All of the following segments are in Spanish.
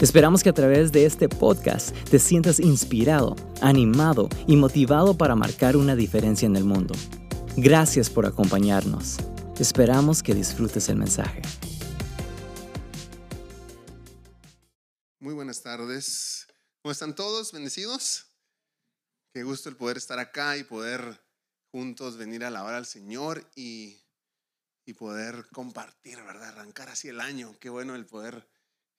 Esperamos que a través de este podcast te sientas inspirado, animado y motivado para marcar una diferencia en el mundo. Gracias por acompañarnos. Esperamos que disfrutes el mensaje. Muy buenas tardes. ¿Cómo están todos? ¿Bendecidos? Qué gusto el poder estar acá y poder juntos venir a alabar al Señor y, y poder compartir, ¿verdad? Arrancar así el año. Qué bueno el poder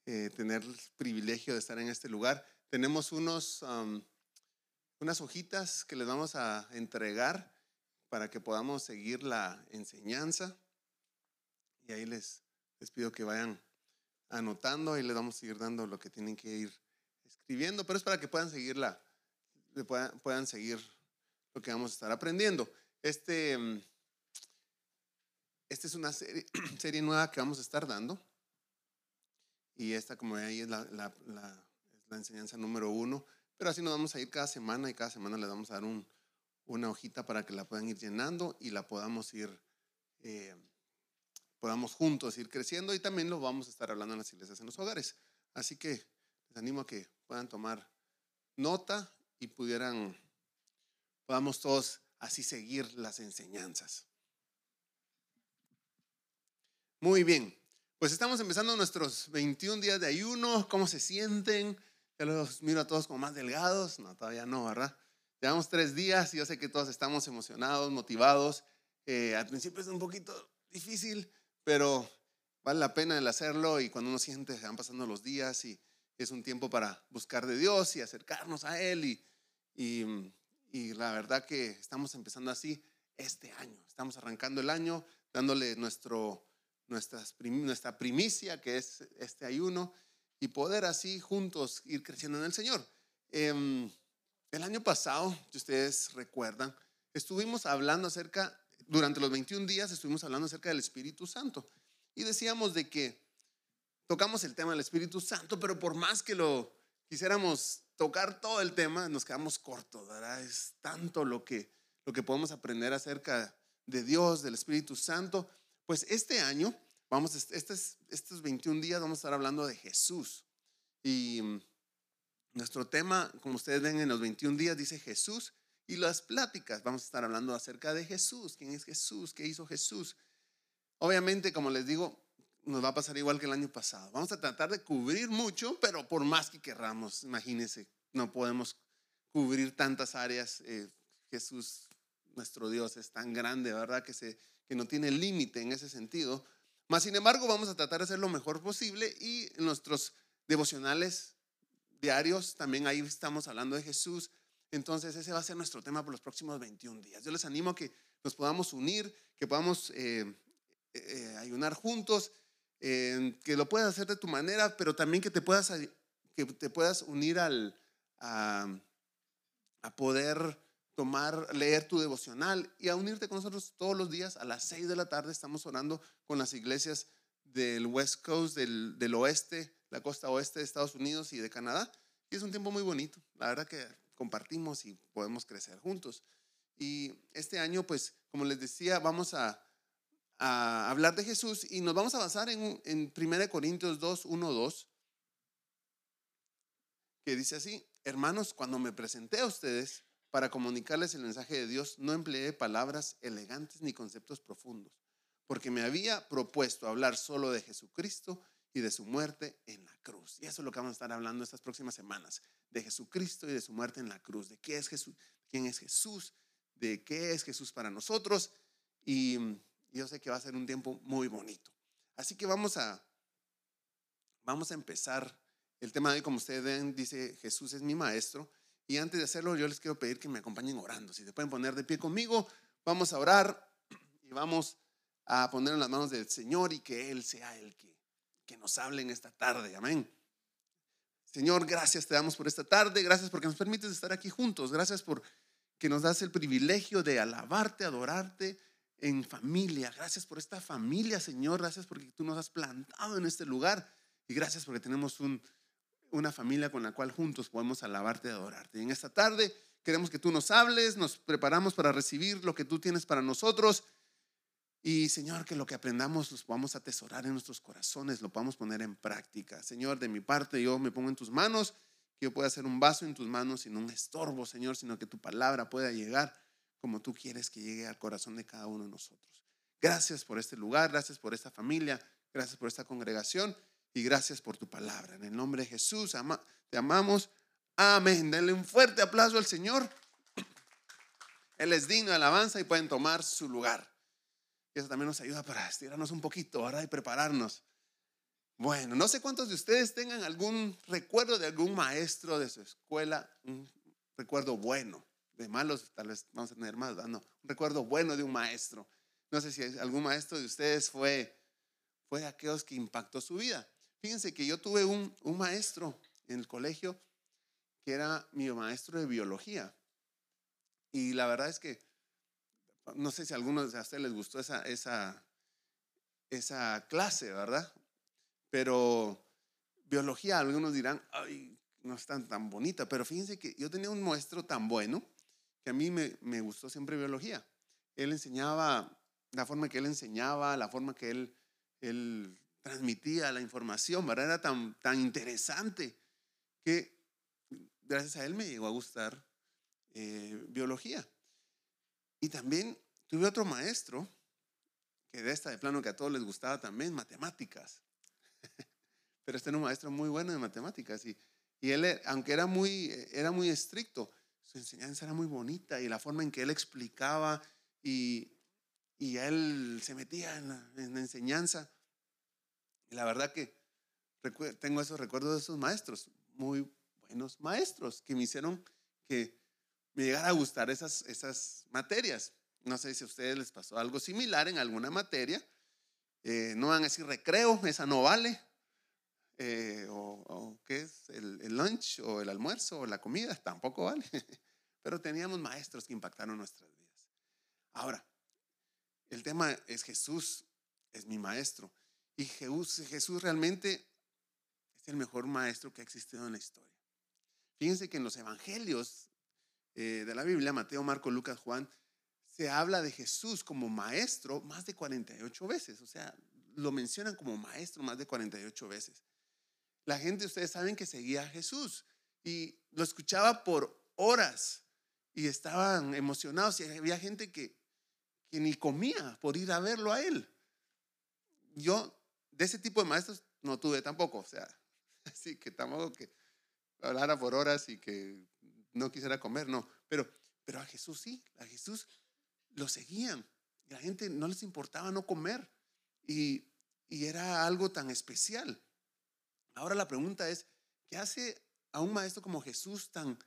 eh, tener el privilegio de estar en este lugar. Tenemos unos, unas hojitas que les vamos a entregar para que podamos seguir la enseñanza. Y ahí les, les pido que vayan anotando y les vamos a seguir dando lo que tienen que ir escribiendo, pero es para que puedan seguir puedan, puedan seguir lo que vamos a estar aprendiendo. Este, esta es una serie, serie nueva que vamos a estar dando y esta, como ahí, es la, la, enseñanza número uno. Pero así nos vamos a ir cada semana y cada semana le vamos a dar un, una hojita para que la puedan ir llenando y la podamos ir, eh, podamos juntos ir creciendo y también lo vamos a estar hablando en las iglesias, en los hogares. Así que les animo a que puedan tomar nota y pudieran, podamos todos así seguir las enseñanzas. Muy bien, pues estamos empezando nuestros 21 días de ayuno. ¿Cómo se sienten? Ya los miro a todos como más delgados. No, todavía no, ¿verdad? Llevamos tres días y yo sé que todos estamos emocionados, motivados. Eh, al principio es un poquito difícil, pero vale la pena el hacerlo y cuando uno siente se van pasando los días y es un tiempo para buscar de Dios y acercarnos a Él y, y, y la verdad que estamos empezando así este año. Estamos arrancando el año dándole nuestro nuestra primicia, que es este ayuno, y poder así juntos ir creciendo en el Señor. Em, el año pasado, si ustedes recuerdan, estuvimos hablando acerca, durante los 21 días estuvimos hablando acerca del Espíritu Santo. Y decíamos de que tocamos el tema del Espíritu Santo, pero por más que lo quisiéramos tocar todo el tema, nos quedamos cortos, ¿verdad? Es tanto lo que, lo que podemos aprender acerca de Dios, del Espíritu Santo, pues este año, vamos, estos, estos 21 días vamos a estar hablando de Jesús. Y mm, nuestro tema, como ustedes ven en los 21 días, dice Jesús. Y las pláticas, vamos a estar hablando acerca de Jesús. ¿Quién es Jesús? ¿Qué hizo Jesús? Obviamente, como les digo, nos va a pasar igual que el año pasado. Vamos a tratar de cubrir mucho, pero por más que querramos, imagínense, no podemos cubrir tantas áreas. Eh, Jesús, nuestro Dios, es tan grande, ¿verdad? Que se que no tiene límite en ese sentido. Mas, sin embargo, vamos a tratar de hacer lo mejor posible y en nuestros devocionales diarios también ahí estamos hablando de Jesús. Entonces, ese va a ser nuestro tema por los próximos 21 días. Yo les animo a que nos podamos unir, que podamos eh, eh, ayunar juntos, que lo puedas hacer de tu manera, pero también que te puedas, que te puedas unir al, a poder tomar, leer tu devocional y a unirte con nosotros todos los días a las 6 de la tarde. Estamos orando con las iglesias del West Coast, del, del oeste, la costa oeste de Estados Unidos y de Canadá. Y es un tiempo muy bonito. La verdad que compartimos y podemos crecer juntos. Y este año, pues, como les decía, vamos a, a hablar de Jesús y nos vamos a basar en, en 1 Corintios 2, 1, 2, que dice así, hermanos, cuando me presenté a ustedes, para comunicarles el mensaje de Dios no empleé palabras elegantes ni conceptos profundos, porque me había propuesto hablar solo de Jesucristo y de su muerte en la cruz. Y eso es lo que vamos a estar hablando estas próximas semanas, de Jesucristo y de su muerte en la cruz, de qué es Jesús, quién es Jesús, de qué es Jesús para nosotros. Y yo sé que va a ser un tiempo muy bonito. Así que vamos a, vamos a empezar. El tema de hoy, como ustedes ven, dice Jesús es mi maestro. Y antes de hacerlo, yo les quiero pedir que me acompañen orando. Si se pueden poner de pie conmigo, vamos a orar y vamos a poner en las manos del Señor y que Él sea el que, que nos hable en esta tarde. Amén. Señor, gracias te damos por esta tarde. Gracias porque nos permites estar aquí juntos. Gracias por que nos das el privilegio de alabarte, adorarte en familia. Gracias por esta familia, Señor. Gracias porque tú nos has plantado en este lugar. Y gracias porque tenemos una familia con la cual juntos podemos alabarte y adorarte. Y en esta tarde queremos que tú nos hables, nos preparamos para recibir lo que tú tienes para nosotros. Y Señor, que lo que aprendamos los podamos atesorar en nuestros corazones, lo podamos poner en práctica. Señor, de mi parte yo me pongo en tus manos, que yo pueda ser un vaso en tus manos sin un estorbo, Señor, sino que tu palabra pueda llegar como tú quieres que llegue al corazón de cada uno de nosotros. Gracias por este lugar, gracias por esta familia, gracias por esta congregación y gracias por tu palabra. En el nombre de Jesús, te amamos. Amén. Denle un fuerte aplauso al Señor. Él es digno de alabanza y pueden tomar su lugar. Y eso también nos ayuda para estirarnos un poquito, ¿verdad? Y prepararnos. Bueno, no sé cuántos de ustedes tengan algún recuerdo de algún maestro de su escuela, un recuerdo bueno. De malos, tal vez vamos a tener más, ¿no? Un recuerdo bueno de un maestro. No sé si algún maestro de ustedes fue, fue aquellos que impactó su vida. Fíjense que yo tuve un, un maestro en el colegio que era mi maestro de biología. Y la verdad es que no sé si a algunos de ustedes les gustó esa, esa, esa clase, ¿verdad? Pero biología, algunos dirán, ay, no es tan, tan bonita, pero fíjense que yo tenía un maestro tan bueno que a mí me, me gustó siempre biología. Él enseñaba, la forma que él enseñaba, la forma que él, él transmitía la información, ¿verdad? Era tan, tan interesante que gracias a él me llegó a gustar eh, biología. Y también tuve otro maestro, que de esta de plano que a todos les gustaba también, matemáticas. Pero este era un maestro muy bueno de matemáticas y, y él, aunque era muy, era muy estricto, su enseñanza era muy bonita y la forma en que él explicaba y, y él se metía en la, en la enseñanza. Y la verdad que tengo esos recuerdos de esos maestros, muy buenos maestros, que me hicieron que me llegara a gustar esas, esas materias. No sé si a ustedes les pasó algo similar en alguna materia. Eh, no van a decir recreo, esa no vale. Eh, o, qué es el, el, lunch o el almuerzo o la comida, tampoco vale. Pero teníamos maestros que impactaron nuestras vidas. Ahora, el tema es Jesús, es mi maestro. Y Jesús, Jesús realmente es el mejor maestro que ha existido en la historia. Fíjense que en los evangelios eh, de la Biblia, Mateo, Marco, Lucas, Juan, se habla de Jesús como maestro más de 48 veces. O sea, lo mencionan como maestro más de 48 veces. La gente, ustedes saben que seguía a Jesús y lo escuchaba por horas y estaban emocionados y había gente que, que ni comía por ir a verlo a él. Yo de ese tipo de maestros no tuve tampoco, o sea, así que tampoco que hablara por horas y que no quisiera comer, no. Pero, pero a Jesús sí, a Jesús lo seguían. La gente no les importaba no comer. Y, y era algo tan especial. Ahora la pregunta es, ¿qué hace a un maestro como Jesús tan,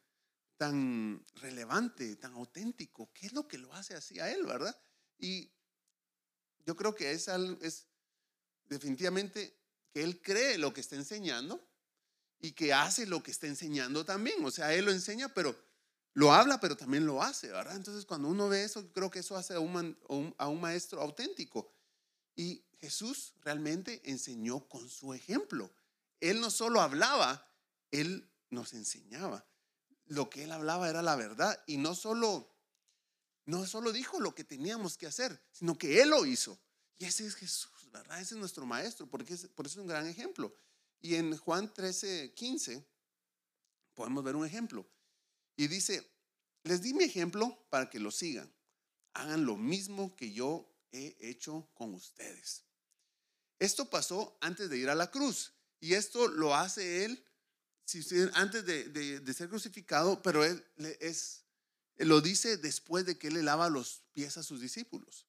tan relevante, tan auténtico? ¿Qué es lo que lo hace así a él, verdad? Y yo creo que es, es definitivamente que él cree lo que está enseñando y que hace lo que está enseñando también. O sea, él lo enseña, pero lo habla, pero también lo hace, ¿verdad? Entonces, cuando uno ve eso, creo que eso hace a un, a un maestro auténtico. Y Jesús realmente enseñó con su ejemplo. Él no solo hablaba, él nos enseñaba. Lo que él hablaba era la verdad y no solo no solo dijo lo que teníamos que hacer, sino que él lo hizo. Y ese es Jesús, Ese es nuestro maestro, porque por eso es un gran ejemplo. Y en Juan 13, 15 podemos ver un ejemplo. Y dice, les di mi ejemplo para que lo sigan. Hagan lo mismo que yo he hecho con ustedes. Esto pasó antes de ir a la cruz. Y esto lo hace él antes de, ser crucificado, pero él es, lo dice después de que él le lava los pies a sus discípulos.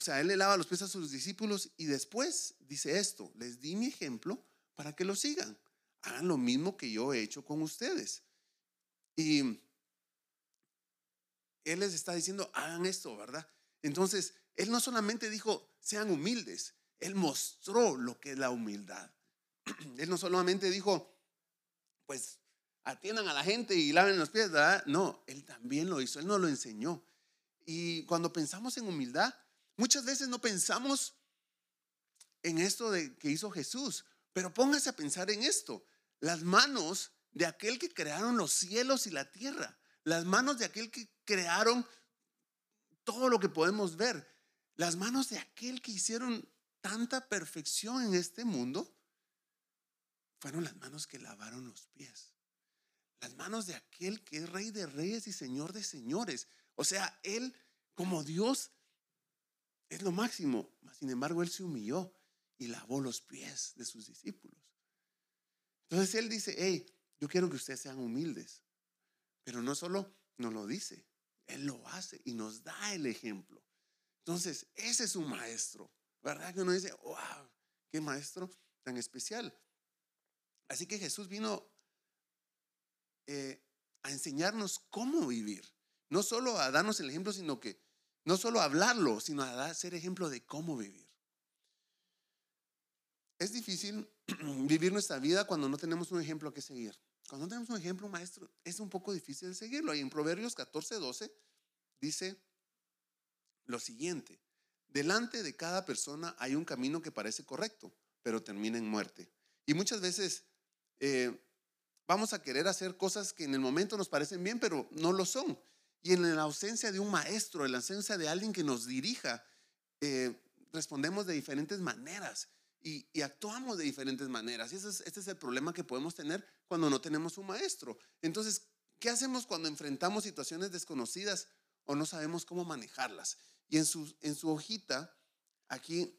O sea, él le lava los pies a sus discípulos y después dice esto, les di mi ejemplo para que lo sigan. Hagan lo mismo que yo he hecho con ustedes. Y Él les está diciendo, hagan esto, ¿verdad? Entonces, Él no solamente dijo, sean humildes, Él mostró lo que es la humildad. Él no solamente dijo, pues atiendan a la gente y laven los pies, ¿verdad? No, Él también lo hizo, Él nos lo enseñó. Y cuando pensamos en humildad, muchas veces no pensamos en esto de que hizo Jesús, pero póngase a pensar en esto. Las manos de aquel que crearon los cielos y la tierra, las manos de aquel que crearon todo lo que podemos ver, las manos de aquel que hicieron tanta perfección en este mundo, fueron las manos que lavaron los pies. Las manos de aquel que es rey de reyes y señor de señores. O sea, él como Dios es lo máximo. Sin embargo, él se humilló y lavó los pies de sus discípulos. Entonces él dice, hey, yo quiero que ustedes sean humildes. Pero no solo nos lo dice, él lo hace y nos da el ejemplo. Entonces, ese es un maestro. ¿Verdad que uno dice, wow, qué maestro tan especial? Así que Jesús vino eh, a enseñarnos cómo vivir. No solo a darnos el ejemplo, sino que, no solo hablarlo, sino a ser ejemplo de cómo vivir. Es difícil vivir nuestra vida cuando no tenemos un ejemplo que seguir. Cuando no tenemos un ejemplo, maestro, es un poco difícil seguirlo. Y en Proverbios 14, 12 dice lo siguiente. Delante de cada persona hay un camino que parece correcto, pero termina en muerte. Y muchas veces eh, vamos a querer hacer cosas que en el momento nos parecen bien, pero no lo son. Y en la ausencia de un maestro, en la ausencia de alguien que nos dirija, eh, respondemos de diferentes maneras y, actuamos de diferentes maneras. Y ese es, este es el problema que podemos tener cuando no tenemos un maestro. Entonces, ¿qué hacemos cuando enfrentamos situaciones desconocidas o no sabemos cómo manejarlas? Y en su, en su hojita, aquí,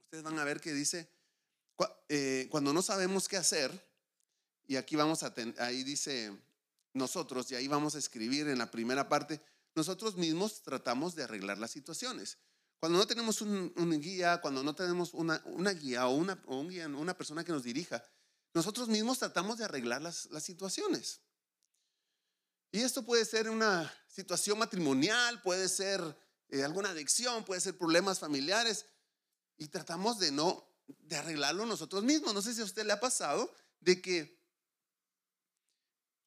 ustedes van a ver que dice, eh, cuando no sabemos qué hacer, y aquí vamos a, ahí dice nosotros, y ahí vamos a escribir en la primera parte, nosotros mismos tratamos de arreglar las situaciones. Cuando no tenemos un, guía, cuando no tenemos una, guía o, una, una persona que nos dirija, nosotros mismos tratamos de arreglar las, las situaciones. Y esto puede ser una situación matrimonial, puede ser eh, alguna adicción, puede ser problemas familiares. Y tratamos de no de arreglarlo nosotros mismos. No sé si a usted le ha pasado de que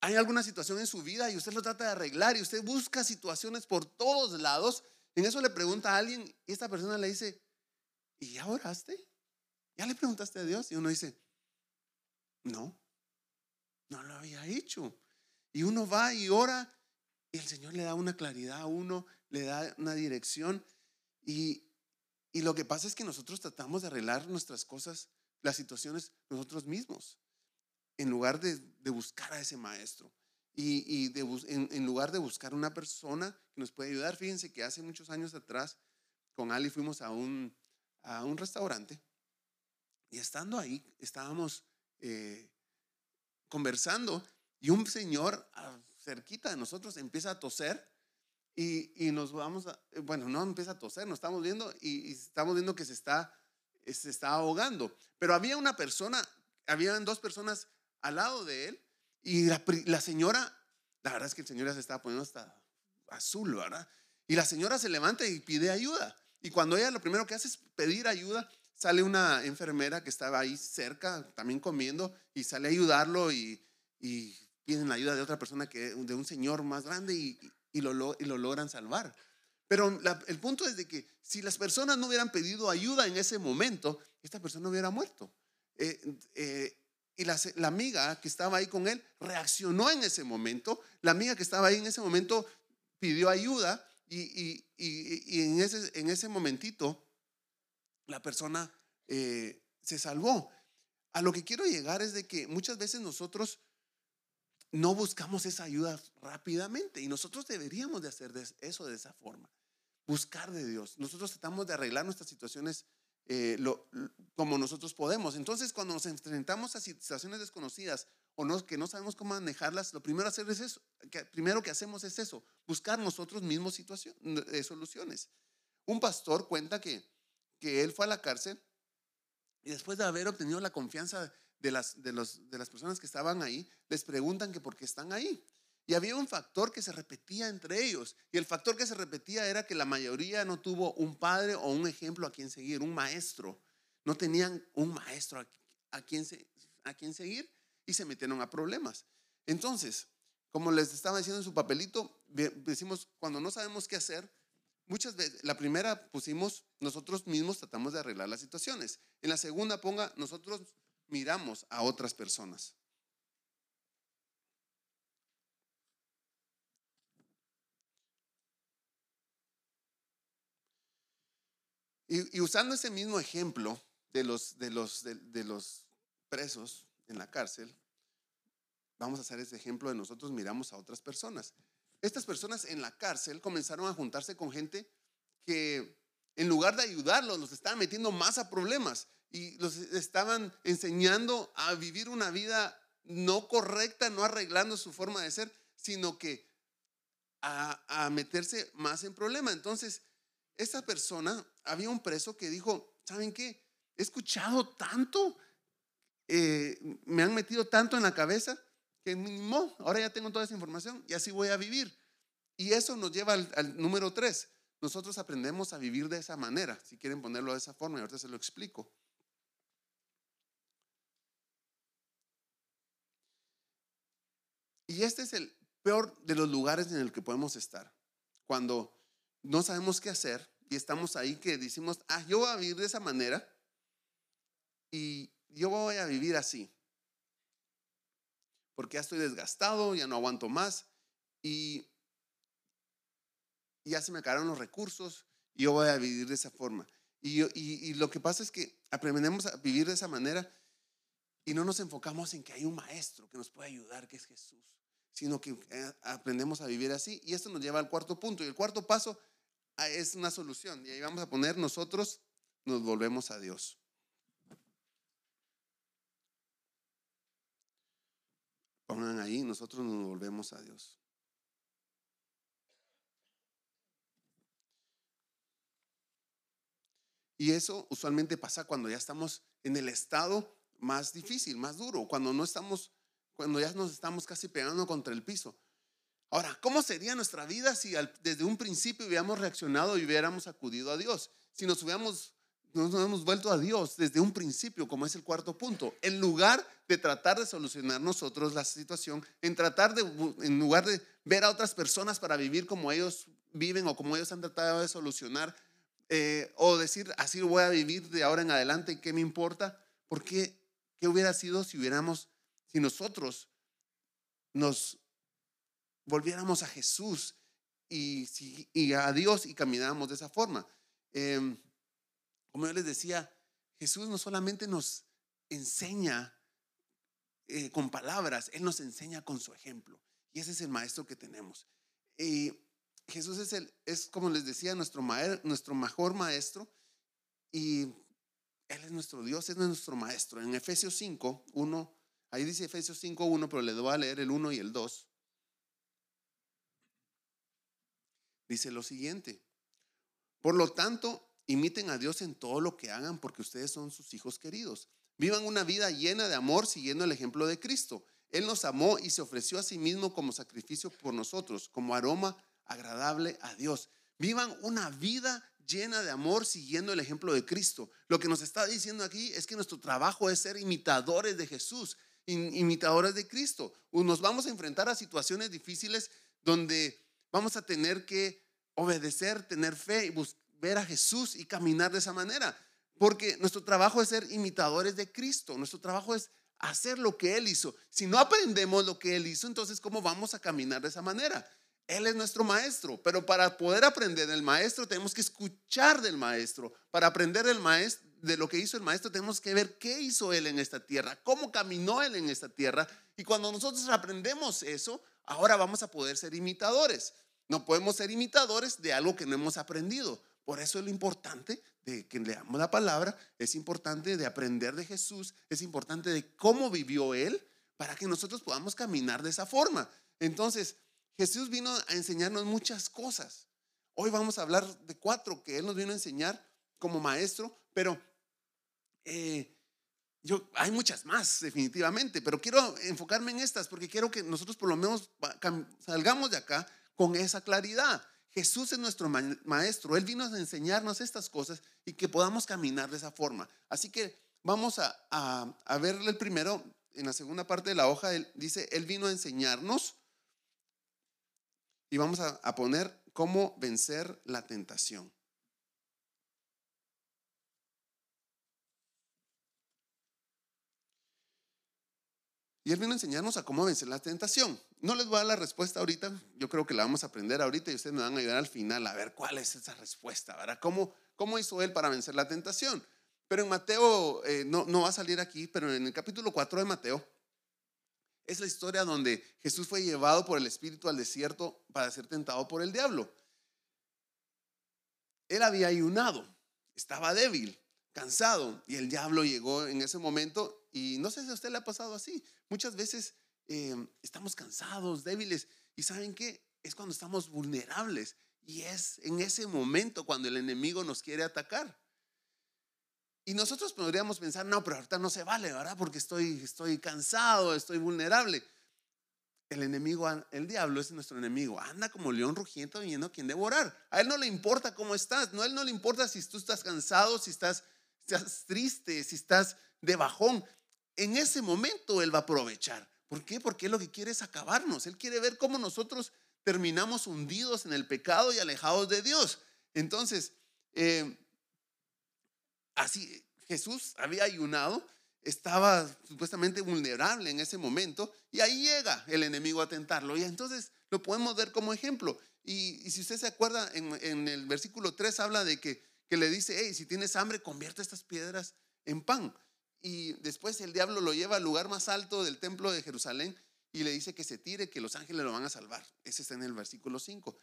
hay alguna situación en su vida y usted lo trata de arreglar y usted busca situaciones por todos lados. En eso le pregunta a alguien y esta persona le dice, ¿y ya oraste? ¿Ya le preguntaste a Dios? Y uno dice, no, no lo había hecho. Y uno va y ora y el Señor le da una claridad a uno, le da una dirección y, y lo que pasa es que nosotros tratamos de arreglar nuestras cosas, las situaciones nosotros mismos, en lugar de, buscar a ese maestro. Y, de, en, lugar de buscar una persona que nos puede ayudar, fíjense que hace muchos años atrás con Ali fuimos a un, a un restaurante y estando ahí estábamos eh, conversando y un señor cerquita de nosotros empieza a toser y, nos vamos a, eh, bueno, no empieza a toser, nos estamos viendo y, estamos viendo que se está, se está ahogando. Pero había una persona, habían dos personas al lado de él y la, señora, la verdad es que el señor ya se estaba poniendo hasta azul, ¿verdad? Y la señora se levanta y pide ayuda. Y cuando ella lo primero que hace es pedir ayuda, sale una enfermera que estaba ahí cerca, también comiendo, y sale a ayudarlo y, y piden la ayuda de otra persona, que, de un señor más grande, y, lo logran salvar. Pero el punto es de que si las personas no hubieran pedido ayuda en ese momento, esta persona hubiera muerto. Eh, eh, y la, la, amiga que estaba ahí con él reaccionó en ese momento. La amiga que estaba ahí en ese momento pidió ayuda y, y, y, en, ese, en ese momentito la persona eh, se salvó. A lo que quiero llegar es de que muchas veces nosotros no buscamos esa ayuda rápidamente y nosotros deberíamos de hacer eso de esa forma, buscar de Dios. Nosotros tratamos de arreglar nuestras situaciones eh, como nosotros podemos. Entonces, cuando nos enfrentamos a situaciones desconocidas o no, que no sabemos cómo manejarlas, lo primero, hacer es eso, que, primero que hacemos es eso, buscar nosotros mismos situaciones, eh, soluciones. Un pastor cuenta que, que él fue a la cárcel y después de haber obtenido la confianza de las, de, los, de las personas que estaban ahí, les preguntan que por qué están ahí. Y había un factor que se repetía entre ellos. Y el factor que se repetía era que la mayoría no tuvo un padre o un ejemplo a quien seguir, un maestro. No tenían un maestro a, quien, a quien seguir. y se metieron a problemas. Entonces, como les estaba diciendo en su papelito, decimos, cuando no sabemos qué hacer, muchas veces, la primera pusimos, nosotros mismos tratamos de arreglar las situaciones. En la segunda ponga, nosotros miramos a otras personas. Y, usando ese mismo ejemplo de los, de, los, de, los presos en la cárcel, vamos a hacer ese ejemplo de nosotros miramos a otras personas. Estas personas en la cárcel comenzaron a juntarse con gente que en lugar de ayudarlos, los estaban metiendo más a problemas y los estaban enseñando a vivir una vida no correcta, no arreglando su forma de ser, sino que a, a meterse más en problemas. Entonces, esta persona, había un preso que dijo, ¿saben qué? He escuchado tanto, eh, me han metido tanto en la cabeza que no, ahora ya tengo toda esa información y así voy a vivir. Y eso nos lleva al, número tres. Nosotros aprendemos a vivir de esa manera, si quieren ponerlo de esa forma, y ahorita se lo explico. Y este es el peor de los lugares en el que podemos estar. Cuando no sabemos qué hacer y estamos ahí que decimos, ah, yo voy a vivir de esa manera y yo voy a vivir así. Porque ya estoy desgastado, ya no aguanto más y ya se me acabaron los recursos y yo voy a vivir de esa forma. Y, y, lo que pasa es que aprendemos a vivir de esa manera y no nos enfocamos en que hay un maestro que nos puede ayudar, que es Jesús, sino que eh, aprendemos a vivir así. Y esto nos lleva al cuarto punto. Y el cuarto paso es una solución. Y ahí vamos a poner nosotros nos volvemos a Dios. Pongan ahí, nosotros nos volvemos a Dios. Y eso usualmente pasa cuando ya estamos en el estado más difícil, más duro, cuando no estamos, cuando ya nos estamos casi pegando contra el piso. Ahora, ¿cómo sería nuestra vida si desde un principio hubiéramos reaccionado y hubiéramos acudido a Dios? Si nos hubiéramos, nos hubiéramos vuelto a Dios desde un principio, como es el cuarto punto, en lugar de tratar de solucionar nosotros la situación, en tratar de, en lugar de ver a otras personas para vivir como ellos viven o como ellos han tratado de solucionar, eh, o decir, así voy a vivir de ahora en adelante, ¿qué me importa? ¿Por qué? ¿Qué hubiera sido si hubiéramos, si nosotros nos volviéramos a Jesús y, y a Dios y camináramos de esa forma. Em, como yo les decía, Jesús no solamente nos enseña eh, con palabras, Él nos enseña con su ejemplo. Y ese es el maestro que tenemos. Y Jesús es, el, es como les decía, nuestro, nuestro mejor maestro. Y Él es nuestro Dios, es nuestro maestro. En Efesios 5, 1, ahí dice Efesios 5, 1, pero le voy a leer el 1 y el 2. Dice lo siguiente. Por lo tanto, imiten a Dios en todo lo que hagan porque ustedes son sus hijos queridos. Vivan una vida llena de amor siguiendo el ejemplo de Cristo. Él nos amó y se ofreció a sí mismo como sacrificio por nosotros, como aroma agradable a Dios. Vivan una vida llena de amor siguiendo el ejemplo de Cristo. Lo que nos está diciendo aquí es que nuestro trabajo es ser imitadores de Jesús, imitadores de Cristo. Nos vamos a enfrentar a situaciones difíciles donde vamos a tener que obedecer, tener fe y ver a Jesús y caminar de esa manera. Porque nuestro trabajo es ser imitadores de Cristo. Nuestro trabajo es hacer lo que Él hizo. Si no aprendemos lo que Él hizo, entonces ¿cómo vamos a caminar de esa manera? Él es nuestro maestro, pero para poder aprender del maestro tenemos que escuchar del maestro. Para aprender del maestro, de lo que hizo el maestro tenemos que ver qué hizo Él en esta tierra, cómo caminó Él en esta tierra. Y cuando nosotros aprendemos eso, ahora vamos a poder ser imitadores. No podemos ser imitadores de algo que no hemos aprendido. Por eso es lo importante de que leamos la palabra, es importante de aprender de Jesús, es importante de cómo vivió Él para que nosotros podamos caminar de esa forma. Entonces, Jesús vino a enseñarnos muchas cosas. Hoy vamos a hablar de cuatro que Él nos vino a enseñar como maestro, pero eh, yo, hay muchas más, definitivamente, pero quiero enfocarme en estas porque quiero que nosotros por lo menos salgamos de acá con esa claridad. Jesús es nuestro maestro, Él vino a enseñarnos estas cosas y que podamos caminar de esa forma. Así que vamos a, a, verle el primero en la segunda parte de la hoja, dice, Él vino a enseñarnos y vamos a poner cómo vencer la tentación. Y Él vino a enseñarnos a cómo vencer la tentación. No les voy a dar la respuesta ahorita, yo creo que la vamos a aprender ahorita y ustedes me van a ayudar al final a ver cuál es esa respuesta, ¿verdad? ¿Cómo, cómo hizo Él para vencer la tentación? Pero en Mateo, eh, no, no va a salir aquí, pero en el capítulo 4 de Mateo, es la historia donde Jesús fue llevado por el Espíritu al desierto para ser tentado por el diablo. Él había ayunado, estaba débil, cansado, y el diablo llegó en ese momento, y no sé si a usted le ha pasado así, Muchas veces eh, estamos cansados, débiles, y ¿saben qué? Es cuando estamos vulnerables y es en ese momento cuando el enemigo nos quiere atacar. Y nosotros podríamos pensar, no, pero ahorita no se vale, ¿verdad? Porque estoy, estoy cansado, estoy vulnerable. El enemigo, el diablo es nuestro enemigo. Anda como león rugiente viendo a quien devorar. A él no le importa cómo estás. No, a él no le importa si tú estás cansado, si estás, estás triste, si estás de bajón en ese momento Él va a aprovechar. ¿Por qué? Porque Él lo que quiere es acabarnos. Él quiere ver cómo nosotros terminamos hundidos en el pecado y alejados de Dios. Entonces, eh, así Jesús había ayunado, estaba supuestamente vulnerable en ese momento y ahí llega el enemigo a tentarlo. Y entonces lo podemos ver como ejemplo. Y, si usted se acuerda, en, el versículo 3 habla de que, que le dice, hey, si tienes hambre, convierte estas piedras en pan y después el diablo lo lleva al lugar más alto del templo de Jerusalén y le dice que se tire, que los ángeles lo van a salvar. Ese está en el versículo 5.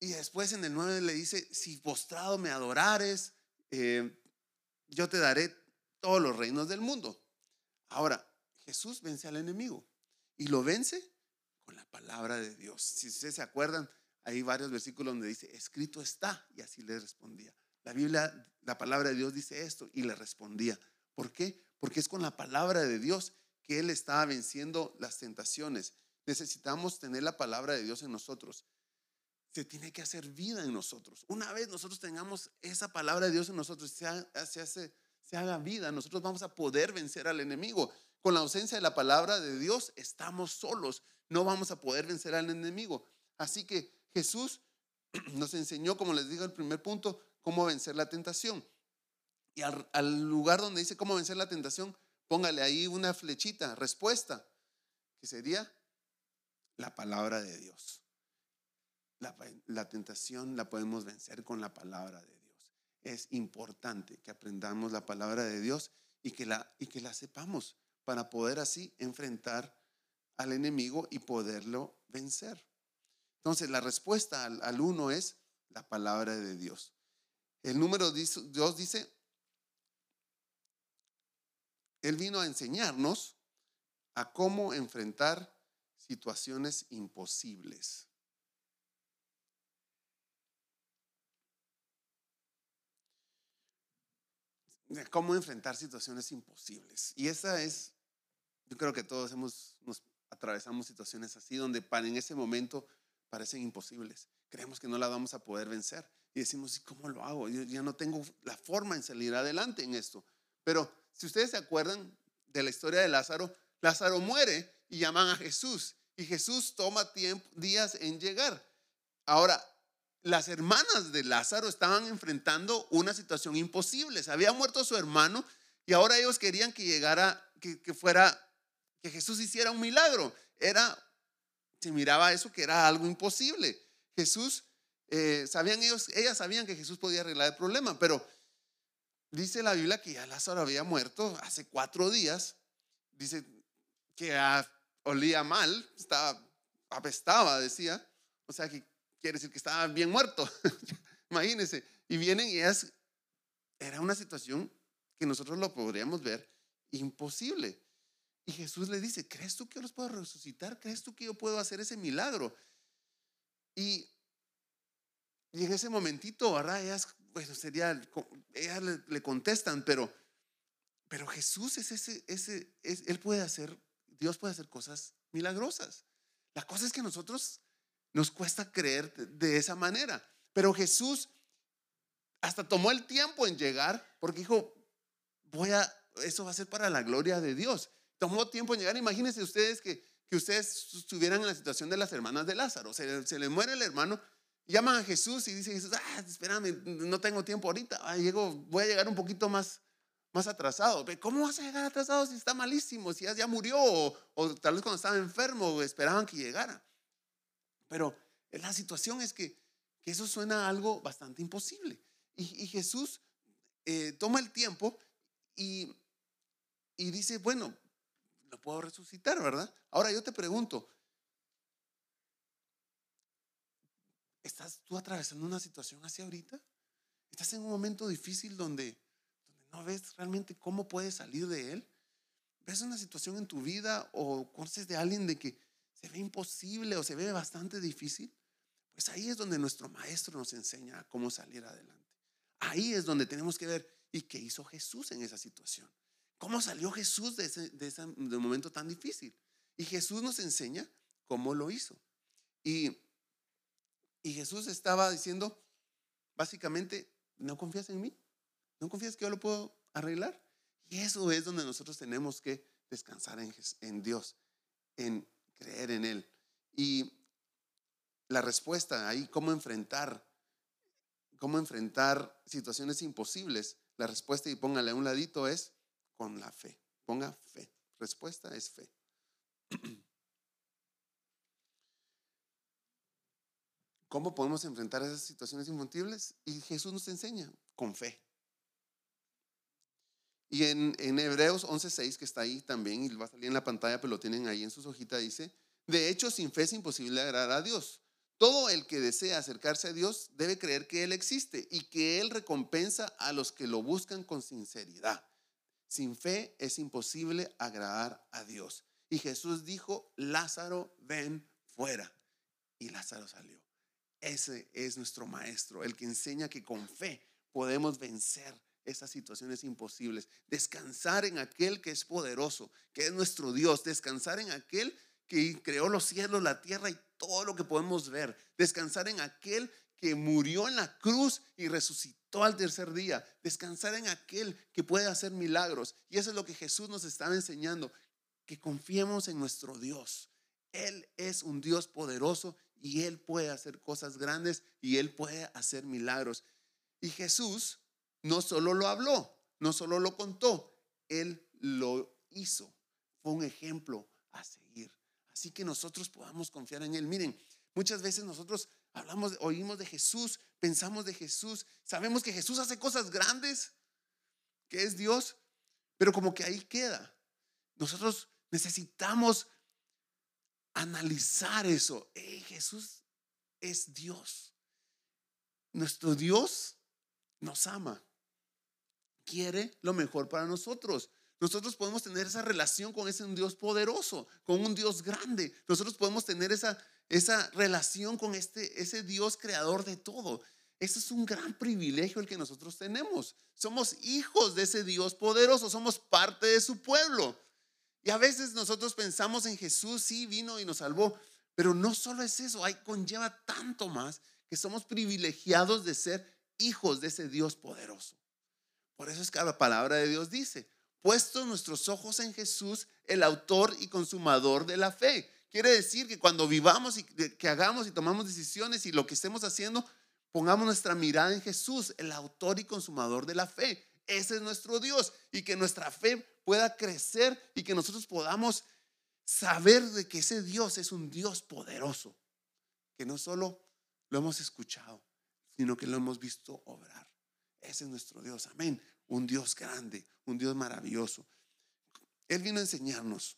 Y después en el 9 le dice, si postrado me adorares, eh, yo te daré todos los reinos del mundo. Ahora, Jesús vence al enemigo y lo vence con la palabra de Dios. Si ustedes se acuerdan, hay varios versículos donde dice, escrito está, y así le respondía. La Biblia, la palabra de Dios dice esto y le respondía. ¿Por qué? Porque es con la palabra de Dios que Él está venciendo las tentaciones. Necesitamos tener la palabra de Dios en nosotros. Se tiene que hacer vida en nosotros. Una vez nosotros tengamos esa palabra de Dios en nosotros, se, hace, se haga vida, nosotros vamos a poder vencer al enemigo. Con la ausencia de la palabra de Dios estamos solos, no vamos a poder vencer al enemigo. Así que Jesús nos enseñó, como les digo el primer punto, cómo vencer la tentación. Y al, lugar donde dice cómo vencer la tentación, póngale ahí una flechita, respuesta, que sería la palabra de Dios. La, tentación la podemos vencer con la palabra de Dios. Es importante que aprendamos la palabra de Dios y que la, y que la sepamos para poder así enfrentar al enemigo y poderlo vencer. Entonces, la respuesta al, al uno es la palabra de Dios. El número dos dice, él vino a enseñarnos a cómo enfrentar situaciones imposibles. Cómo enfrentar situaciones imposibles. Y esa es, yo creo que todos hemos, nos atravesamos situaciones así, donde en ese momento parecen imposibles. Creemos que no la vamos a poder vencer. Y decimos, ¿y cómo lo hago? Yo ya no tengo la forma en salir adelante en esto. Pero si ustedes se acuerdan de la historia de Lázaro, Lázaro muere y llaman a Jesús. Y Jesús toma tiempo, días en llegar. Ahora, las hermanas de Lázaro estaban enfrentando una situación imposible. Se había muerto su hermano y ahora ellos querían que llegara, que, fuera, que Jesús hiciera un milagro. Era, se miraba eso que era algo imposible. Jesús, eh, sabían ellos, ellas sabían que Jesús podía arreglar el problema, pero Dice la Biblia que ya Lázaro había muerto hace cuatro días. Dice que olía mal, estaba, apestaba, decía. O sea, que quiere decir que estaba bien muerto. Imagínense. Y vienen y es, era una situación que nosotros lo podríamos ver imposible. Y Jesús le dice, ¿crees tú que yo los puedo resucitar? ¿Crees tú que yo puedo hacer ese milagro? Y, y en ese momentito, ¿verdad? Ellas bueno, sería, ellas le, contestan, pero, pero Jesús es ese, ese Él puede hacer, Dios puede hacer cosas milagrosas. La cosa es que nosotros nos cuesta creer de, esa manera, pero Jesús hasta tomó el tiempo en llegar porque dijo, voy a, eso va a ser para la gloria de Dios. tomó tiempo en llegar. Imagínense ustedes que, que ustedes estuvieran en la situación de las hermanas de Lázaro. Se, se les muere el hermano, llaman a Jesús y dice Jesús, ah, espérame, no tengo tiempo ahorita, ah, llego, voy a llegar un poquito más, más atrasado. ¿Cómo vas a llegar atrasado si está malísimo, si ya, murió o, tal vez cuando estaba enfermo esperaban que llegara? Pero la situación es que, que eso suena algo bastante imposible. Y, Jesús eh, toma el tiempo y, y dice, bueno, lo puedo resucitar, ¿verdad? Ahora yo te pregunto, ¿estás tú atravesando una situación así ahorita? ¿Estás en un momento difícil donde, donde no ves realmente cómo puedes salir de él? ¿Ves una situación en tu vida o conoces de alguien de que se ve imposible o se ve bastante difícil? Pues ahí es donde nuestro maestro nos enseña cómo salir adelante. Ahí es donde tenemos que ver, ¿y qué hizo Jesús en esa situación? ¿Cómo salió Jesús de ese, de ese momento tan difícil? Y Jesús nos enseña cómo lo hizo. Y, y Jesús estaba diciendo, básicamente, ¿no confías en mí? ¿No confías que yo lo puedo arreglar? Y eso es donde nosotros tenemos que descansar en, Dios, en creer en Él. Y la respuesta ahí, cómo enfrentar, cómo enfrentar situaciones imposibles, la respuesta, y póngale a un ladito, es con la fe. Ponga fe. Respuesta es fe. ¿Cómo podemos enfrentar esas situaciones infantiles? Y Jesús nos enseña, con fe. Y en, en Hebreos 11.6, que está ahí también, y va a salir en la pantalla, pero lo tienen ahí en sus hojitas, dice, de hecho, sin fe es imposible agradar a Dios. Todo el que desea acercarse a Dios debe creer que Él existe y que Él recompensa a los que lo buscan con sinceridad. Sin fe es imposible agradar a Dios. Y Jesús dijo, Lázaro, ven fuera. Y Lázaro salió. Ese es nuestro maestro, el que enseña que con fe podemos vencer esas situaciones imposibles. Descansar en aquel que es poderoso, que es nuestro Dios. Descansar en aquel que creó los cielos, la tierra y todo lo que podemos ver. Descansar en aquel que murió en la cruz y resucitó al tercer día. Descansar en aquel que puede hacer milagros. Y eso es lo que Jesús nos estaba enseñando, que confiemos en nuestro Dios. Él es un Dios poderoso y Él puede hacer cosas grandes y Él puede hacer milagros. Y Jesús no solo lo habló, no solo lo contó, Él lo hizo. Fue un ejemplo a seguir. Así que nosotros podamos confiar en Él. Miren, muchas veces nosotros hablamos, oímos de Jesús, pensamos de Jesús, sabemos que Jesús hace cosas grandes, que es Dios, pero como que ahí queda. Nosotros necesitamos analizar eso. Jesús es Dios. Nuestro Dios nos ama. Quiere lo mejor para nosotros. Nosotros podemos tener esa relación con ese Dios poderoso, con un Dios grande. Nosotros podemos tener esa, esa relación con este, ese Dios creador de todo. Ese es un gran privilegio el que nosotros tenemos. Somos hijos de ese Dios poderoso, somos parte de su pueblo. Y a veces nosotros pensamos en Jesús, sí, vino y nos salvó, pero no solo es eso, hay conlleva tanto más que somos privilegiados de ser hijos de ese Dios poderoso. Por eso es que la palabra de Dios dice, puestos nuestros ojos en Jesús, el autor y consumador de la fe. Quiere decir que cuando vivamos y que hagamos y tomamos decisiones y lo que estemos haciendo, pongamos nuestra mirada en Jesús, el autor y consumador de la fe. Ese es nuestro Dios y que nuestra fe pueda crecer y que nosotros podamos saber de que ese Dios es un Dios poderoso, que no solo lo hemos escuchado, sino que lo hemos visto obrar. Ese es nuestro Dios, amén un Dios grande, un Dios maravilloso. Él vino a enseñarnos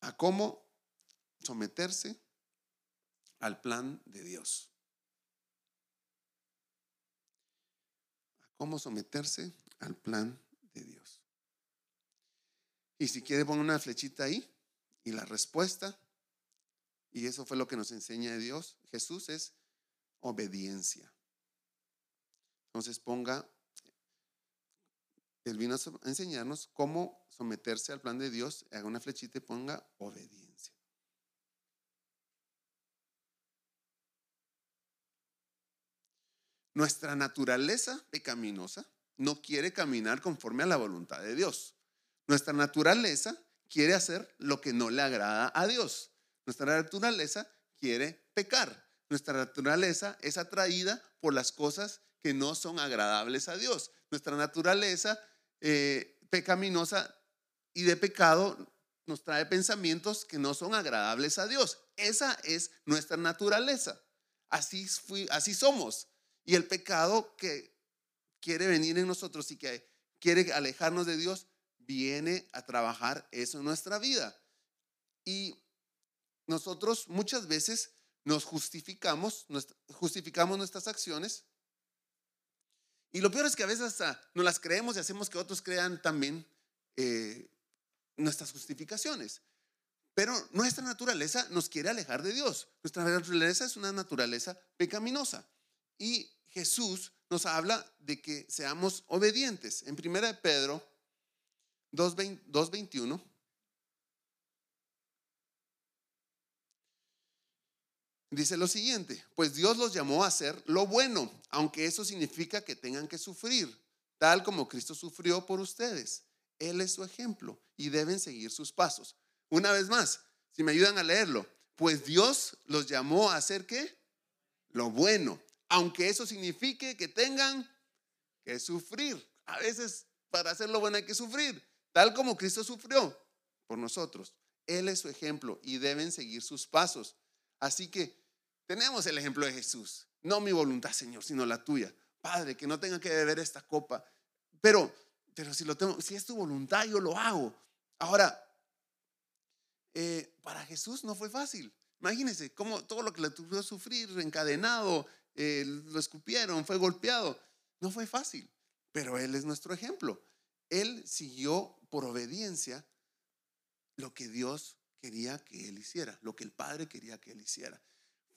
a cómo someterse al plan de Dios. Cómo someterse al plan de Dios. Y si quiere poner una flechita ahí y la respuesta, y eso fue lo que nos enseña Dios, Jesús es obediencia. Entonces ponga él vino a enseñarnos cómo someterse al plan de Dios, haga una flechita y ponga obediencia. Nuestra naturaleza pecaminosa no quiere caminar conforme a la voluntad de Dios. Nuestra naturaleza quiere hacer lo que no le agrada a Dios. Nuestra naturaleza quiere pecar. Nuestra naturaleza es atraída por las cosas que no son agradables a Dios. Nuestra naturaleza eh, pecaminosa y de pecado nos trae pensamientos que no son agradables a Dios. Esa es nuestra naturaleza. Así, fui, así somos. Y el pecado que quiere venir en nosotros y que quiere alejarnos de Dios, viene a trabajar eso en nuestra vida. Y nosotros muchas veces nos justificamos, justificamos nuestras acciones. Y lo peor es que a veces hasta nos las creemos y hacemos que otros crean también eh, nuestras justificaciones. Pero nuestra naturaleza nos quiere alejar de Dios. Nuestra naturaleza es una naturaleza pecaminosa. Y Jesús nos habla de que seamos obedientes. En 1 Pedro 2.21 dice lo siguiente, pues Dios los llamó a hacer lo bueno, aunque eso significa que tengan que sufrir, tal como Cristo sufrió por ustedes. Él es su ejemplo y deben seguir sus pasos. Una vez más, si me ayudan a leerlo, pues Dios los llamó a hacer qué? Lo bueno, aunque eso signifique que tengan que sufrir. A veces para hacer lo bueno hay que sufrir, tal como Cristo sufrió por nosotros. Él es su ejemplo y deben seguir sus pasos. Así que tenemos el ejemplo de Jesús. No mi voluntad, Señor, sino la tuya. Padre, que no tenga que beber esta copa. Pero, pero si, lo tengo, si es tu voluntad, yo lo hago. Ahora, eh, para Jesús no fue fácil. Imagínense cómo todo lo que le tuvo sufrir, encadenado, eh, lo escupieron, fue golpeado. No fue fácil, pero Él es nuestro ejemplo. Él siguió por obediencia lo que Dios quería que Él hiciera, lo que el Padre quería que Él hiciera.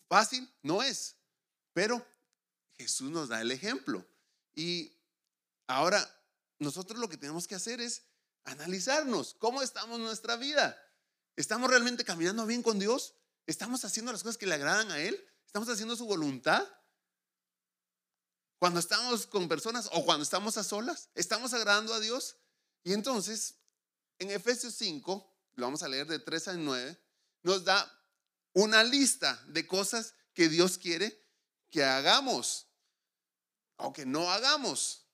Fácil no es, pero Jesús nos da el ejemplo. Y ahora nosotros lo que tenemos que hacer es analizarnos cómo estamos en nuestra vida. ¿Estamos realmente caminando bien con Dios? ¿Estamos haciendo las cosas que le agradan a Él? ¿Estamos haciendo su voluntad? Cuando estamos con personas o cuando estamos a solas, ¿estamos agradando a Dios? Y entonces, en Efesios 5, lo vamos a leer de 3 a 9, nos da una lista de cosas que Dios quiere que hagamos o que no hagamos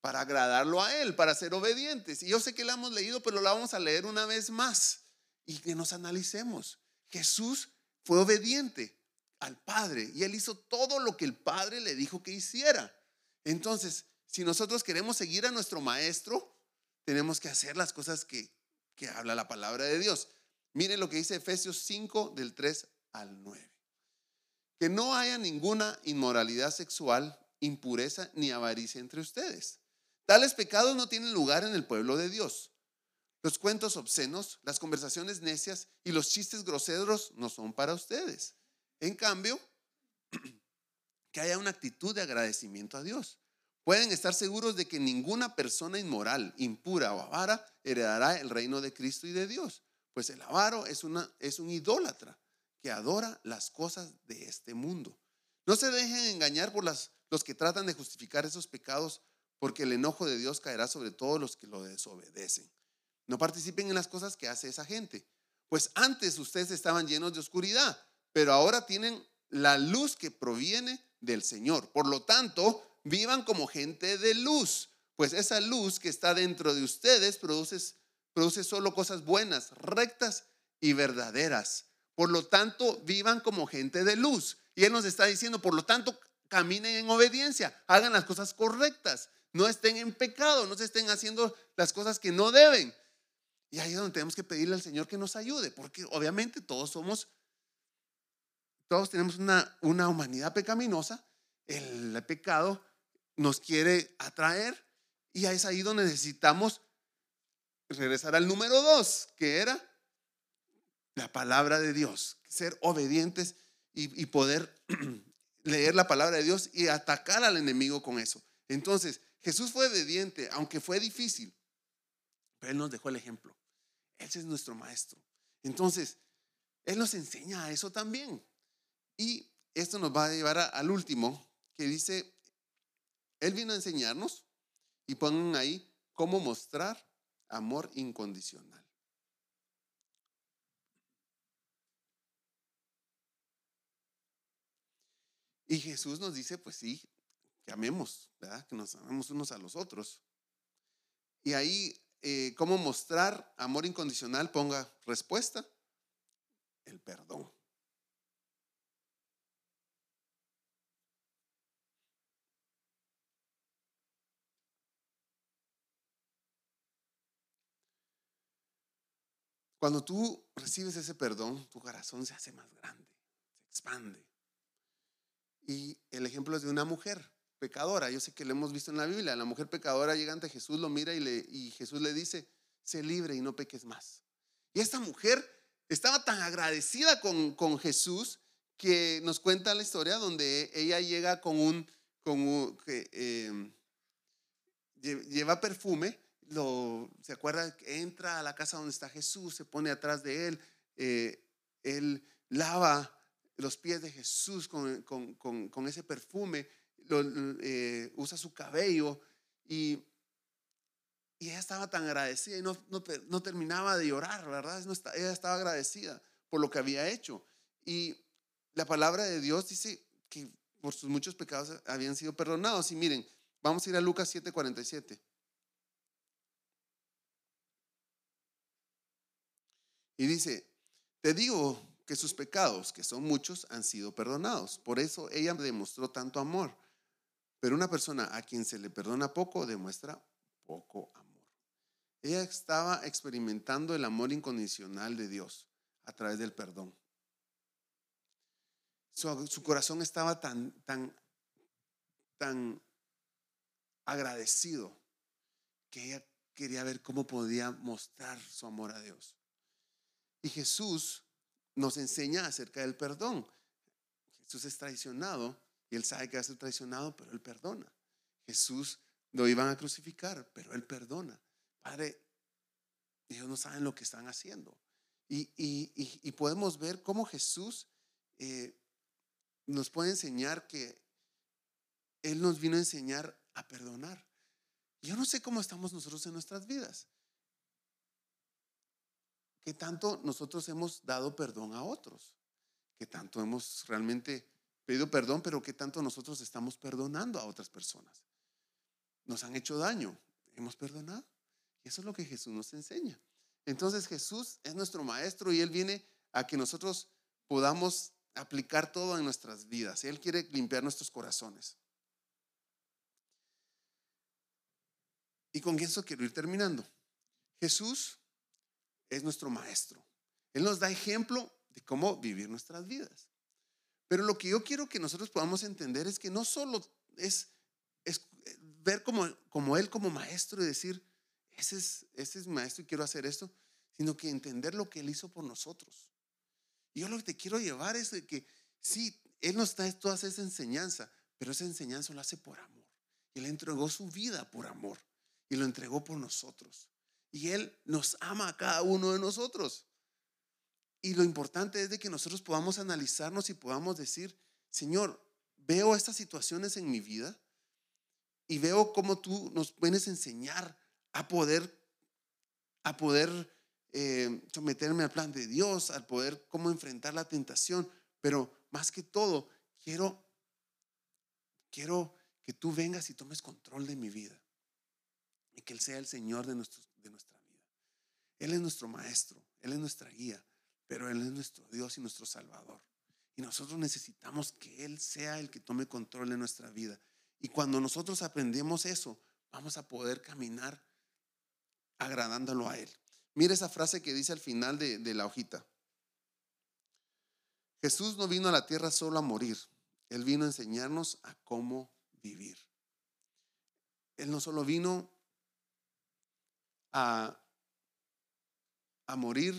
para agradarlo a Él, para ser obedientes. Y yo sé que la hemos leído, pero la vamos a leer una vez más y que nos analicemos. Jesús fue obediente al Padre y Él hizo todo lo que el Padre le dijo que hiciera. Entonces, si nosotros queremos seguir a nuestro Maestro, tenemos que hacer las cosas que, que habla la palabra de Dios. Mire lo que dice Efesios 5 del 3 al 9. Que no haya ninguna inmoralidad sexual, impureza ni avaricia entre ustedes. Tales pecados no tienen lugar en el pueblo de Dios los cuentos obscenos, las conversaciones necias y los chistes groseros no son para ustedes. En cambio, que haya una actitud de agradecimiento a Dios. Pueden estar seguros de que ninguna persona inmoral, impura o avara heredará el reino de Cristo y de Dios. Pues el avaro es, una, un idólatra que adora las cosas de este mundo. No se dejen engañar por las, los que tratan de justificar esos pecados, porque el enojo de Dios caerá sobre todos los que lo desobedecen. No participen en las cosas que hace esa gente. Pues antes ustedes estaban llenos de oscuridad, pero ahora tienen la luz que proviene del Señor. Por lo tanto, vivan como gente de luz, pues esa luz que está dentro de ustedes produce, produce solo cosas buenas, rectas y verdaderas. Por lo tanto, vivan como gente de luz. Y Él nos está diciendo, por lo tanto, caminen en obediencia, hagan las cosas correctas, no estén en pecado, no se estén haciendo las cosas que no deben. Y ahí es donde tenemos que pedirle al Señor que nos ayude, porque obviamente todos somos, todos tenemos una, una humanidad pecaminosa, el pecado nos quiere atraer y es ahí donde necesitamos regresar al número dos, que era la palabra de Dios, ser obedientes y, y poder leer la palabra de Dios y atacar al enemigo con eso. Entonces, Jesús fue obediente, aunque fue difícil, pero Él nos dejó el ejemplo. Ese es nuestro maestro. Entonces, Él nos enseña a eso también. Y esto nos va a llevar al último, que dice, Él vino a enseñarnos, y pongan ahí, cómo mostrar amor incondicional. Y Jesús nos dice, pues sí, que amemos, ¿verdad? Que nos amemos unos a los otros. Y ahí, eh, ¿cómo mostrar amor incondicional? Ponga respuesta, el perdón. Cuando tú recibes ese perdón, tu corazón se hace más grande, se expande. Y el ejemplo es de una mujer pecadora. Yo sé que lo hemos visto en la Biblia. La mujer pecadora llega ante Jesús, lo mira y, le, y Jesús le dice, sé libre y no peques más. Y esta mujer estaba tan agradecida con, Jesús que nos cuenta la historia donde ella llega con un, em, lleva perfume se acuerda, entra a la casa donde está Jesús, se pone atrás de él, eh, él lava los pies de Jesús con, ese perfume, eh, usa su cabello y, y, ella estaba tan agradecida y no, no, terminaba de llorar, ¿verdad? No ella estaba agradecida por lo que había hecho. Y la palabra de Dios dice que por sus muchos pecados habían sido perdonados. Y miren, vamos a ir a Lucas 7:47. Y dice, te digo que sus pecados, que son muchos, han sido perdonados. Por eso ella demostró tanto amor. Pero una persona a quien se le perdona poco demuestra poco amor. Ella estaba experimentando el amor incondicional de Dios a través del perdón. Su, su corazón estaba tan, tan, tan agradecido que ella quería ver cómo podía mostrar su amor a Dios. Y Jesús nos enseña acerca del perdón. Jesús es traicionado y él sabe que va a ser traicionado, pero él perdona. Jesús lo iban a crucificar, pero él perdona. Padre, ellos no saben lo que están haciendo. Y, podemos ver cómo Jesús eh, nos puede enseñar que Él nos vino a enseñar a perdonar. Yo no sé cómo estamos nosotros en nuestras vidas que tanto nosotros hemos dado perdón a otros, que tanto hemos realmente pedido perdón, pero que tanto nosotros estamos perdonando a otras personas. Nos han hecho daño, hemos perdonado. Y eso es lo que Jesús nos enseña. Entonces Jesús es nuestro maestro y Él viene a que nosotros podamos aplicar todo en nuestras vidas. Él quiere limpiar nuestros corazones. Y con eso quiero ir terminando. Jesús es nuestro maestro. Él nos da ejemplo de cómo vivir nuestras vidas. Pero lo que yo quiero que nosotros podamos entender es que no solo es, ver como, como Él como maestro y decir, ese es, ese es maestro y quiero hacer esto, sino que entender lo que Él hizo por nosotros. Y yo lo que te quiero llevar es que sí, Él nos da toda esa enseñanza, pero esa enseñanza lo hace por amor. Él entregó su vida por amor y lo entregó por nosotros. Y Él nos ama a cada uno de nosotros. Y lo importante es de que nosotros podamos analizarnos y podamos decir, Señor, veo estas situaciones en mi vida y veo cómo tú nos puedes enseñar a poder, a poder eh, someterme al plan de Dios, al poder cómo enfrentar la tentación. Pero más que todo, quiero, quiero que tú vengas y tomes control de mi vida y que Él sea el Señor de nuestros de nuestra vida. Él es nuestro maestro, Él es nuestra guía, pero Él es nuestro Dios y nuestro Salvador. Y nosotros necesitamos que Él sea el que tome control de nuestra vida. Y cuando nosotros aprendemos eso, vamos a poder caminar agradándolo a Él. Mira esa frase que dice al final de, de la hojita. Jesús no vino a la tierra solo a morir, Él vino a enseñarnos a cómo vivir. Él no solo vino a, morir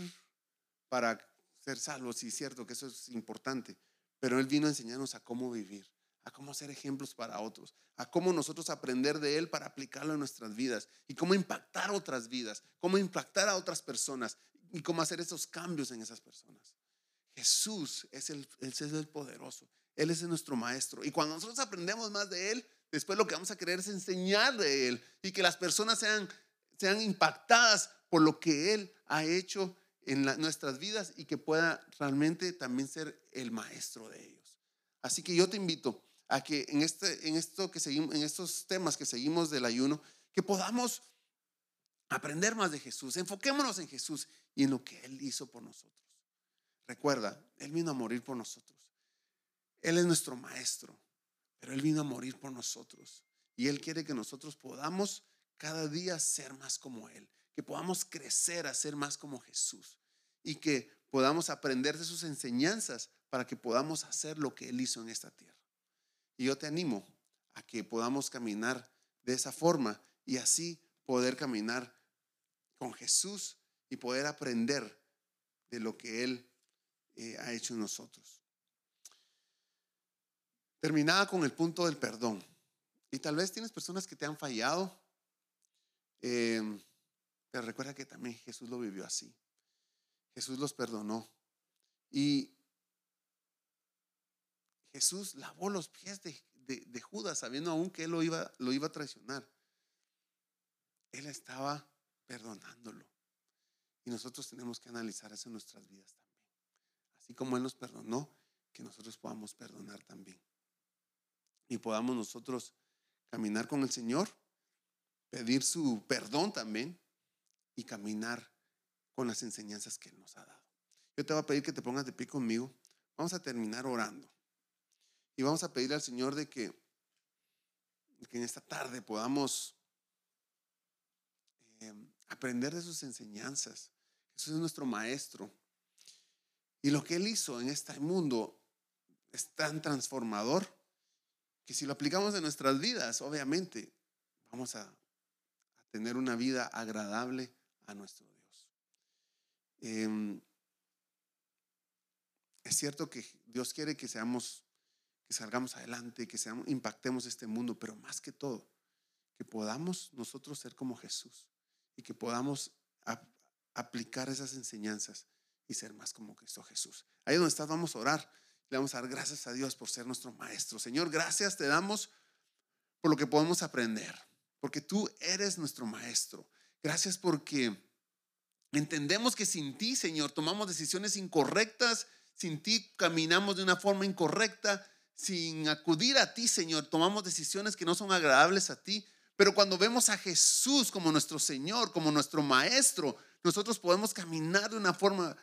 para ser salvos, sí cierto que eso es importante, pero Él vino a enseñarnos a cómo vivir, a cómo ser ejemplos para otros, a cómo nosotros aprender de Él para aplicarlo en nuestras vidas y cómo impactar otras vidas, cómo impactar a otras personas y cómo hacer esos cambios en esas personas. Jesús es el, es el poderoso, Él es nuestro maestro y cuando nosotros aprendemos más de Él, después lo que vamos a querer es enseñar de Él y que las personas sean sean impactadas por lo que Él ha hecho en nuestras vidas y que pueda realmente también ser el maestro de ellos. Así que yo te invito a que en, este, en, esto que seguimos, en estos temas que seguimos del ayuno, que podamos aprender más de Jesús, enfoquémonos en Jesús y en lo que Él hizo por nosotros. Recuerda, Él vino a morir por nosotros. Él es nuestro maestro, pero Él vino a morir por nosotros. Y Él quiere que nosotros podamos cada día ser más como Él, que podamos crecer a ser más como Jesús y que podamos aprender de sus enseñanzas para que podamos hacer lo que Él hizo en esta tierra. Y yo te animo a que podamos caminar de esa forma y así poder caminar con Jesús y poder aprender de lo que Él eh, ha hecho en nosotros. Terminaba con el punto del perdón. Y tal vez tienes personas que te han fallado, em, pero recuerda que también Jesús lo vivió así. Jesús los perdonó. Y Jesús lavó los pies de, Judas, sabiendo aún que él lo iba, lo iba a traicionar. Él estaba perdonándolo. Y nosotros tenemos que analizar eso en nuestras vidas también. Así como Él nos perdonó, que nosotros podamos perdonar también. Y podamos nosotros caminar con el Señor, pedir su perdón también y caminar con las enseñanzas que Él nos ha dado. Yo te voy a pedir que te pongas de pie conmigo. Vamos a terminar orando. Y vamos a pedirle al Señor de que, que en esta tarde podamos eh, aprender de sus enseñanzas. Jesús es nuestro maestro. Y lo que Él hizo en este mundo es tan transformador que si lo aplicamos en nuestras vidas, obviamente vamos a, tener una vida agradable a nuestro Dios. Em, es cierto que Dios quiere que seamos, que salgamos adelante, que seamos, impactemos este mundo, pero más que todo, que podamos nosotros ser como Jesús y que podamos aplicar esas enseñanzas y ser más como Cristo Jesús. Ahí donde estás, vamos a orar. Le vamos a dar gracias a Dios por ser nuestro maestro. Señor, gracias te damos por lo que podemos aprender, porque tú eres nuestro maestro. Gracias porque entendemos que sin ti, Señor, tomamos decisiones incorrectas, sin ti caminamos de una forma incorrecta, sin acudir a ti, Señor, tomamos decisiones que no son agradables a ti. Pero cuando vemos a Jesús como nuestro Señor, como nuestro Maestro, nosotros podemos caminar de una forma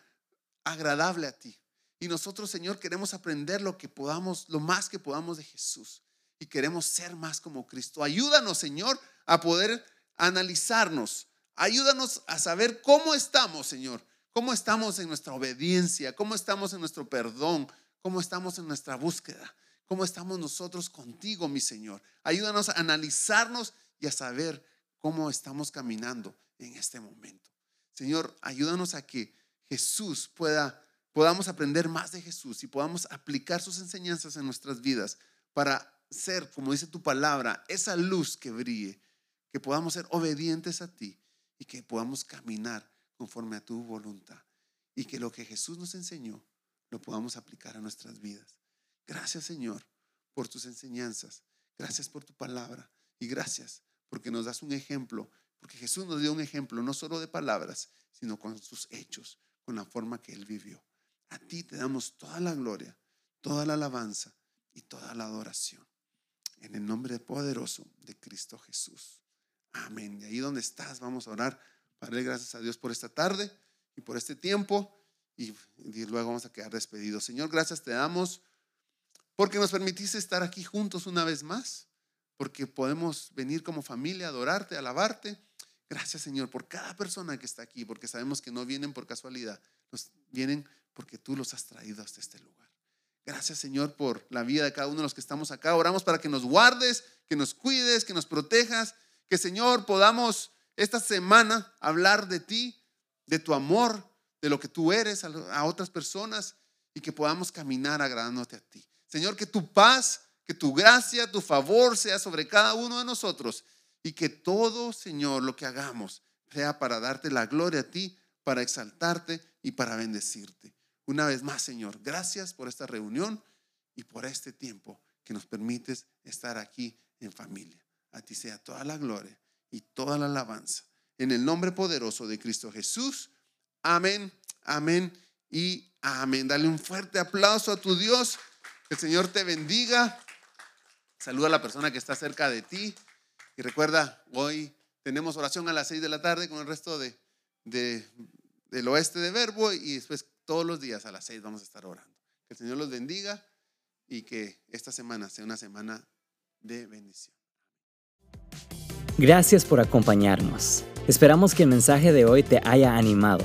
agradable a ti. Y nosotros, Señor, queremos aprender lo que podamos, lo más que podamos de Jesús. Y queremos ser más como Cristo. Ayúdanos, Señor, a poder analizarnos. Ayúdanos a saber cómo estamos, Señor. Cómo estamos en nuestra obediencia, cómo estamos en nuestro perdón, cómo estamos en nuestra búsqueda, cómo estamos nosotros contigo, mi Señor. Ayúdanos a analizarnos y a saber cómo estamos caminando en este momento. Señor, ayúdanos a que Jesús pueda, podamos aprender más de Jesús y podamos aplicar sus enseñanzas en nuestras vidas para ser, como dice tu palabra, esa luz que brille, que podamos ser obedientes a ti y que podamos caminar conforme a tu voluntad y que lo que Jesús nos enseñó lo podamos aplicar a nuestras vidas. Gracias Señor por tus enseñanzas, gracias por tu palabra y gracias porque nos das un ejemplo, porque Jesús nos dio un ejemplo no solo de palabras, sino con sus hechos con la forma que Él vivió. A ti te damos toda la gloria, toda la alabanza y toda la adoración. En el nombre poderoso de Cristo Jesús. Amén. Y ahí donde estás, vamos a orar. Padre, gracias a Dios por esta tarde y por este tiempo. Y, luego vamos a quedar despedidos. Señor, gracias te damos porque nos permitiste estar aquí juntos una vez más. Porque podemos venir como familia, adorarte, alabarte Gracias Señor por cada persona que está aquí, porque sabemos que no vienen por casualidad, nos vienen porque tú los has traído hasta este lugar. Gracias Señor por la vida de cada uno de los que estamos acá. Oramos para que nos guardes, que nos cuides, que nos protejas, que Señor podamos esta semana hablar de ti, de tu amor, de lo que tú eres a, otras personas y que podamos caminar agradándote a ti. Señor, que tu paz, que tu gracia, tu favor sea sobre cada uno de nosotros y que todo, Señor, lo que hagamos sea para darte la gloria a ti, para exaltarte y para bendecirte. Una vez más, Señor, gracias por esta reunión y por este tiempo que nos permites estar aquí en familia. A ti sea toda la gloria y toda la alabanza. en el nombre poderoso de Cristo Jesús. Amén, amén y amén. Dale un fuerte aplauso a tu Dios. Que el Señor te bendiga. Saluda a la persona que está cerca de ti. Y recuerda, hoy tenemos oración a las seis de la tarde con el resto de, del oeste de Verbo y después todos los días a las seis vamos a estar orando. Que el Señor los bendiga y que esta semana sea una semana de bendición. Gracias por acompañarnos. Esperamos que el mensaje de hoy te haya animado.